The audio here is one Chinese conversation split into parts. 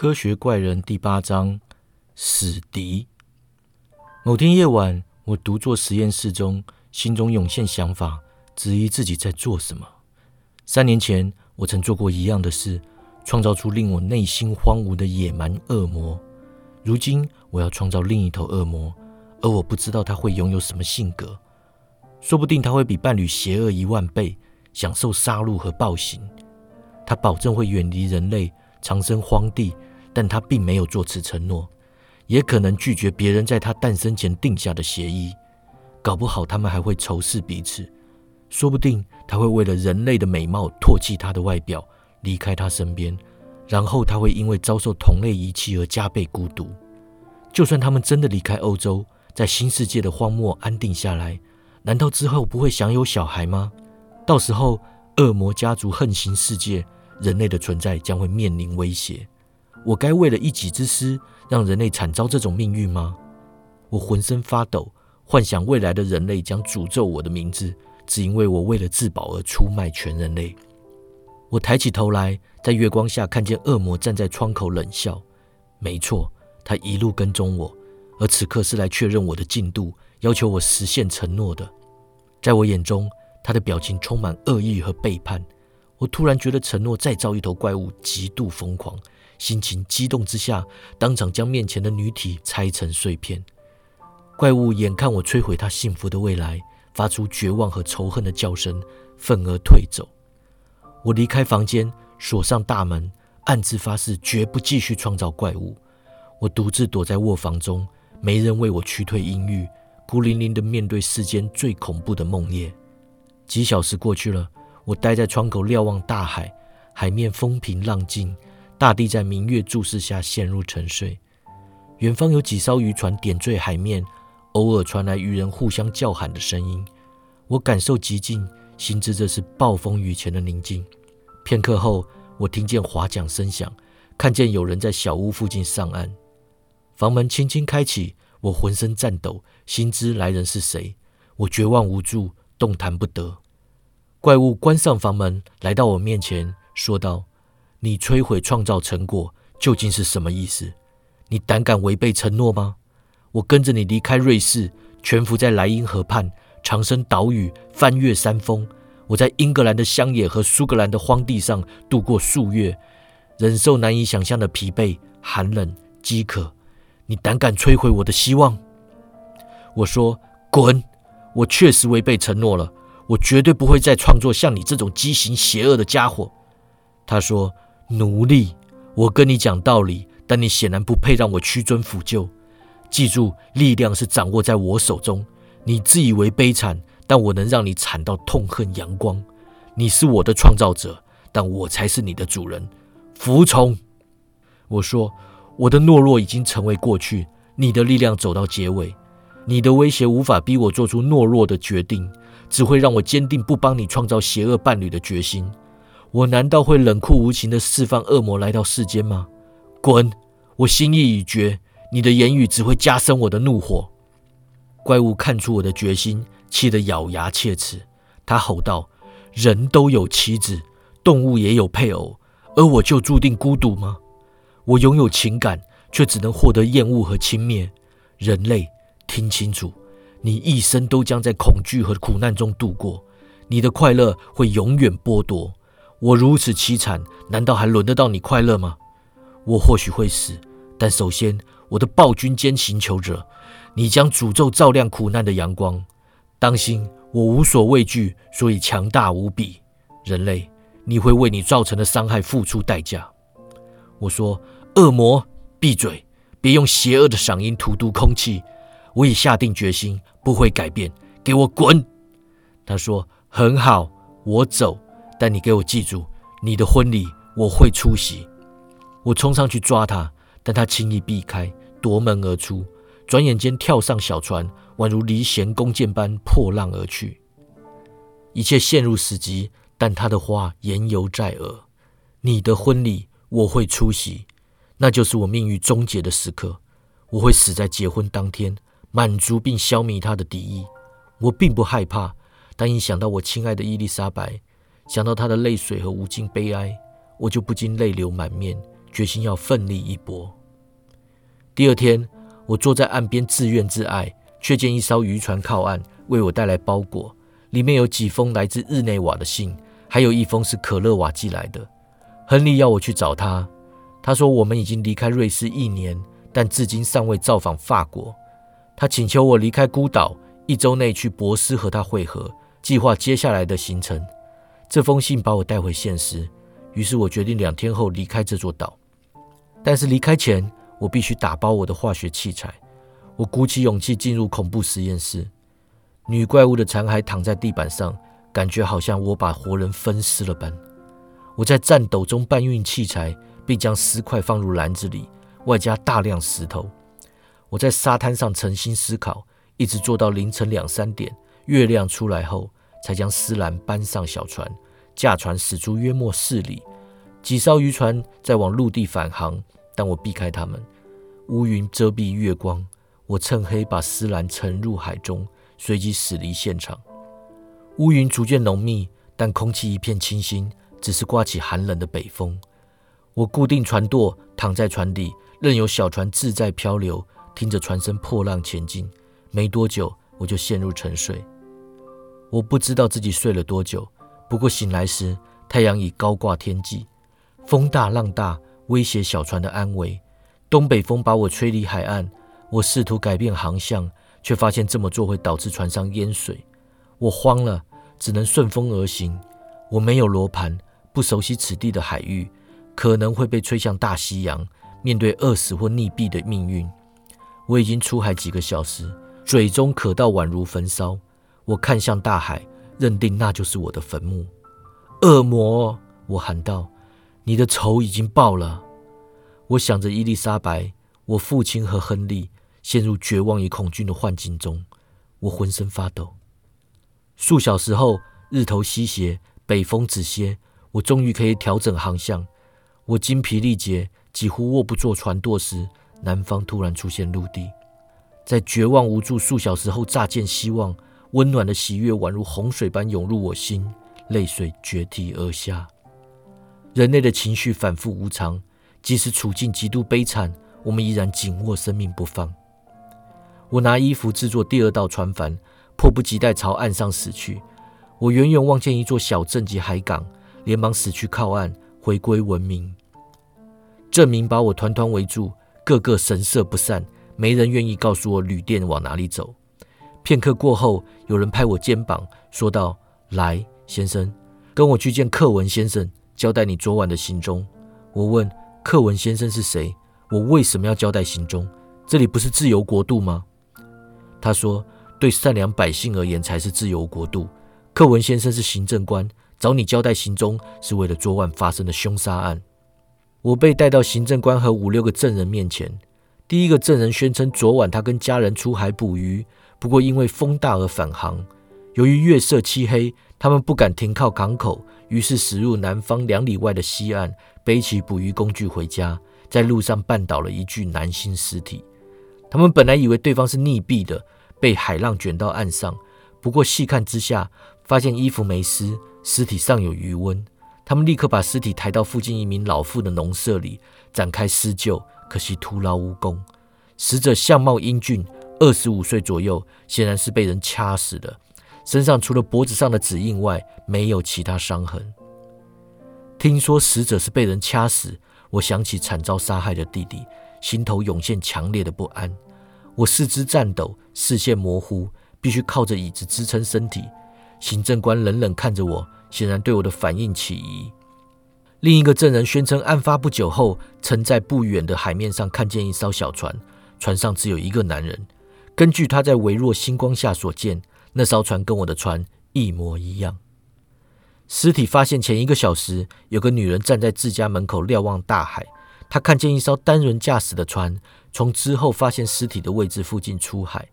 科学怪人第八章：死敌。某天夜晚，我独坐实验室中，心中涌现想法，质疑自己在做什么。三年前，我曾做过一样的事，创造出令我内心荒芜的野蛮恶魔。如今，我要创造另一头恶魔，而我不知道他会拥有什么性格。说不定他会比伴侣邪恶一万倍，享受杀戮和暴行。他保证会远离人类，长生荒地，但他并没有做此承诺，也可能拒绝别人在他诞生前定下的协议。搞不好他们还会仇视彼此。说不定他会为了人类的美貌唾弃他的外表，离开他身边，然后他会因为遭受同类遗弃而加倍孤独。就算他们真的离开欧洲，在新世界的荒漠安定下来，难道之后不会享有小孩吗？到时候恶魔家族横行世界。人类的存在将会面临威胁，我该为了一己之私让人类惨遭这种命运吗？我浑身发抖，幻想未来的人类将诅咒我的名字，只因为我为了自保而出卖全人类。我抬起头来，在月光下看见恶魔站在窗口冷笑。没错，他一路跟踪我，而此刻是来确认我的进度，要求我实现承诺的。在我眼中，他的表情充满恶意和背叛。我突然觉得承诺再造一头怪物极度疯狂，心情激动之下，当场将面前的女体拆成碎片。怪物眼看我摧毁他幸福的未来，发出绝望和仇恨的叫声，愤而退走。我离开房间，锁上大门，暗自发誓绝不继续创造怪物。我独自躲在卧房中，没人为我驱退阴郁，孤零零的面对世间最恐怖的梦魇。几小时过去了。我待在窗口瞭望大海，海面风平浪静，大地在明月注视下陷入沉睡。远方有几艘渔船点缀海面，偶尔传来渔人互相叫喊的声音。我感受极静，心知这是暴风雨前的宁静。片刻后，我听见划桨声响，看见有人在小屋附近上岸。房门轻轻开启，我浑身颤抖，心知来人是谁。我绝望无助，动弹不得。怪物关上房门，来到我面前，说道：“你摧毁创造成果究竟是什么意思？你胆敢违背承诺吗？我跟着你离开瑞士，潜伏在莱茵河畔，长生岛屿，翻越山峰。我在英格兰的乡野和苏格兰的荒地上度过数月，忍受难以想象的疲惫、寒冷、饥渴。你胆敢摧毁我的希望？”我说：“滚！我确实违背承诺了。”我绝对不会再创作像你这种畸形邪恶的家伙。他说：“奴隶，我跟你讲道理，但你显然不配让我屈尊俯就。记住，力量是掌握在我手中。你自以为悲惨，但我能让你惨到痛恨阳光。你是我的创造者，但我才是你的主人。服从。”我说：“我的懦弱已经成为过去，你的力量走到结尾。你的威胁无法逼我做出懦弱的决定。”只会让我坚定不帮你创造邪恶伴侣的决心。我难道会冷酷无情地释放恶魔来到世间吗？滚！我心意已决。你的言语只会加深我的怒火。怪物看出我的决心，气得咬牙切齿。他吼道：“人都有妻子，动物也有配偶，而我就注定孤独吗？我拥有情感，却只能获得厌恶和轻蔑。人类，听清楚。”你一生都将在恐惧和苦难中度过，你的快乐会永远剥夺。我如此凄惨，难道还轮得到你快乐吗？我或许会死，但首先，我的暴君兼行求者，你将诅咒照亮苦难的阳光。当心，我无所畏惧，所以强大无比。人类，你会为你造成的伤害付出代价。我说：恶魔，闭嘴，别用邪恶的嗓音荼毒空气。我已下定决心，不会改变。给我滚！他说：“很好，我走。但你给我记住，你的婚礼我会出席。”我冲上去抓他，但他轻易避开，夺门而出，转眼间跳上小船，宛如离弦弓箭般破浪而去。一切陷入死寂，但他的话言犹在耳：“你的婚礼我会出席，那就是我命运终结的时刻。我会死在结婚当天。”满足并消弭他的敌意，我并不害怕，但一想到我亲爱的伊丽莎白，想到他的泪水和无尽悲哀，我就不禁泪流满面，决心要奋力一搏。第二天，我坐在岸边自怨自艾，却见一艘渔船靠岸，为我带来包裹，里面有几封来自日内瓦的信，还有一封是可乐瓦寄来的。亨利要我去找他，他说我们已经离开瑞士一年，但至今尚未造访法国。他请求我离开孤岛，一周内去博斯和他会合，计划接下来的行程。这封信把我带回现实，于是我决定两天后离开这座岛。但是离开前，我必须打包我的化学器材。我鼓起勇气进入恐怖实验室，女怪物的残骸躺在地板上，感觉好像我把活人分尸了般。我在颤抖中搬运器材，并将石块放入篮子里，外加大量石头。我在沙滩上沉心思考，一直做到凌晨两三点。月亮出来后，才将丝篮搬上小船，驾船驶出约莫四里。几艘渔船在往陆地返航，但我避开他们。乌云遮蔽月光，我趁黑把丝篮沉入海中，随即驶离现场。乌云逐渐浓密，但空气一片清新，只是刮起寒冷的北风。我固定船舵，躺在船底，任由小船自在漂流。听着船身破浪前进，没多久我就陷入沉睡。我不知道自己睡了多久，不过醒来时太阳已高挂天际，风大浪大，威胁小船的安危。东北风把我吹离海岸，我试图改变航向，却发现这么做会导致船上淹水。我慌了，只能顺风而行。我没有罗盘，不熟悉此地的海域，可能会被吹向大西洋，面对饿死或溺毙的命运。我已经出海几个小时，嘴中渴到宛如焚烧。我看向大海，认定那就是我的坟墓。恶魔！我喊道：“你的仇已经报了。”我想着伊丽莎白、我父亲和亨利，陷入绝望与恐惧的幻境中。我浑身发抖。数小时后，日头西斜，北风止歇，我终于可以调整航向。我精疲力竭，几乎握不住船舵时。南方突然出现陆地，在绝望无助数小时后乍见希望，温暖的喜悦宛如洪水般涌入我心，泪水决堤而下。人类的情绪反复无常，即使处境极度悲惨，我们依然紧握生命不放。我拿衣服制作第二道船帆，迫不及待朝岸上驶去。我远远望见一座小镇及海港，连忙驶去靠岸，回归文明。证明把我团团围住。个个神色不善，没人愿意告诉我旅店往哪里走。片刻过后，有人拍我肩膀，说道：“来，先生，跟我去见克文先生，交代你昨晚的行踪。”我问：“克文先生是谁？我为什么要交代行踪？这里不是自由国度吗？”他说：“对善良百姓而言才是自由国度。克文先生是行政官，找你交代行踪是为了昨晚发生的凶杀案。”我被带到行政官和五六个证人面前。第一个证人宣称，昨晚他跟家人出海捕鱼，不过因为风大而返航。由于月色漆黑，他们不敢停靠港口，于是驶入南方两里外的西岸，背起捕鱼工具回家。在路上绊倒了一具男性尸体。他们本来以为对方是溺毙的，被海浪卷到岸上。不过细看之下，发现衣服没湿，尸体尚有余温。他们立刻把尸体抬到附近一名老妇的农舍里展开施救，可惜徒劳无功。死者相貌英俊，二十五岁左右，显然是被人掐死的。身上除了脖子上的指印外，没有其他伤痕。听说死者是被人掐死，我想起惨遭杀害的弟弟，心头涌现强烈的不安。我四肢颤抖，视线模糊，必须靠着椅子支撑身体。行政官冷冷看着我。显然对我的反应起疑。另一个证人宣称，案发不久后，曾在不远的海面上看见一艘小船，船上只有一个男人。根据他在微弱星光下所见，那艘船跟我的船一模一样。尸体发现前一个小时，有个女人站在自家门口瞭望大海，她看见一艘单人驾驶的船从之后发现尸体的位置附近出海。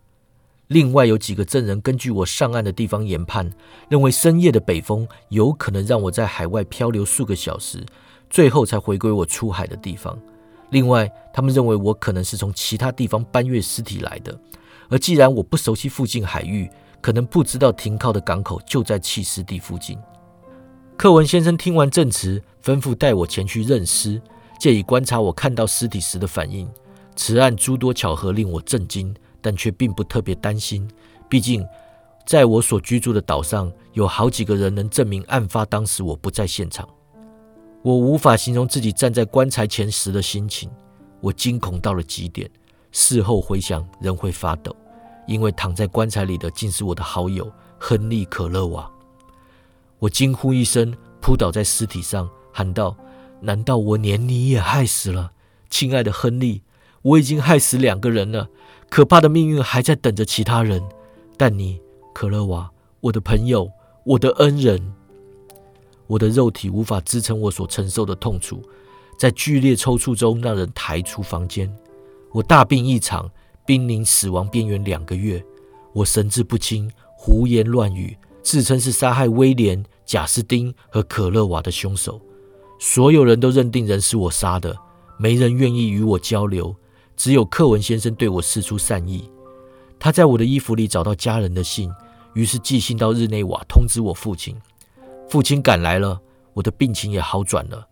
另外有几个证人根据我上岸的地方研判，认为深夜的北风有可能让我在海外漂流数个小时，最后才回归我出海的地方。另外，他们认为我可能是从其他地方搬运尸体来的。而既然我不熟悉附近海域，可能不知道停靠的港口就在弃尸地附近。克文先生听完证词，吩咐带我前去认尸。借以观察我看到尸体时的反应。此案诸多巧合令我震惊，但却并不特别担心。毕竟，在我所居住的岛上，有好几个人能证明案发当时我不在现场。我无法形容自己站在棺材前时的心情，我惊恐到了极点。事后回想，人会发抖，因为躺在棺材里的竟是我的好友亨利·可勒瓦。我惊呼一声，扑倒在尸体上，喊道：“难道我连你也害死了，亲爱的亨利？我已经害死两个人了，可怕的命运还在等着其他人。但你，可勒瓦，我的朋友，我的恩人。”我的肉体无法支撑我所承受的痛楚，在剧烈抽搐中让人抬出房间。我大病一场，濒临死亡边缘两个月。我神志不清，胡言乱语，自称是杀害威廉、贾斯汀和可乐瓦的凶手。所有人都认定人是我杀的，没人愿意与我交流。只有克文先生对我示出善意。他在我的衣服里找到家人的信，于是寄信到日内瓦通知我父亲。父亲赶来了，我的病情也好转了。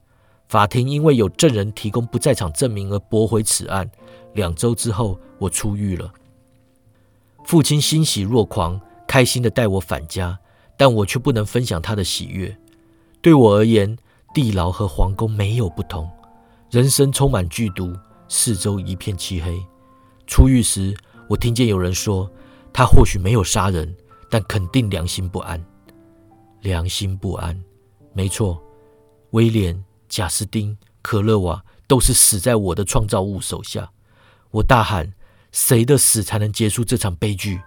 法庭因为有证人提供不在场证明而驳回此案。两周之后，我出狱了。父亲欣喜若狂，开心的带我返家，但我却不能分享他的喜悦。对我而言，地牢和皇宫没有不同，人生充满剧毒，四周一片漆黑。出狱时，我听见有人说，他或许没有杀人，但肯定良心不安。良心不安，没错，威廉、贾斯汀、可勒瓦都是死在我的创造物手下。我大喊：“谁的死才能结束这场悲剧？”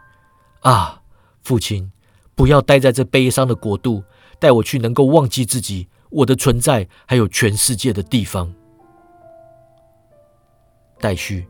啊，父亲，不要待在这悲伤的国度，带我去能够忘记自己、我的存在，还有全世界的地方。待续。